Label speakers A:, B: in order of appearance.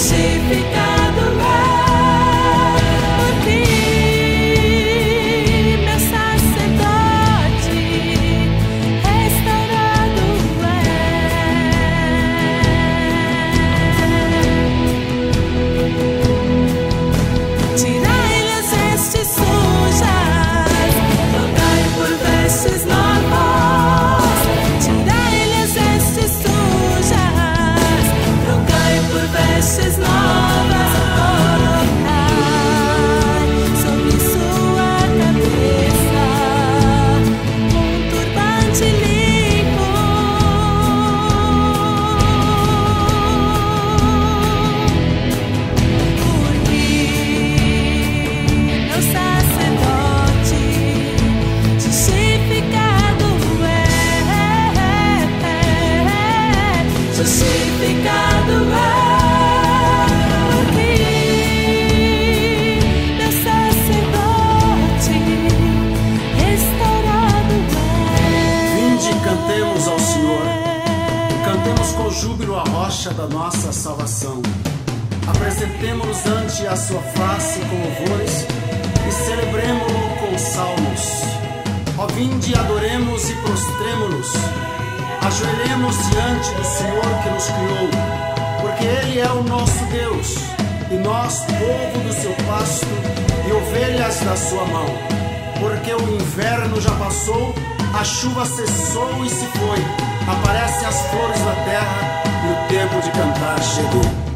A: justificado justificado é,
B: cantemos ao Senhor. Cantemos com júbilo a rocha da nossa salvação. Apresentemo-nos ante a sua face com louvores e celebremo-lo com salmos. Ó vinde, adoremos e prostremo-nos. Ajoelhemos diante do Senhor que nos criou, porque Ele é o nosso Deus, e nós, povo do seu pasto e ovelhas da sua mão. Porque o inverno já passou, a chuva cessou e se foi. Aparecem as flores da terra e o tempo de cantar chegou.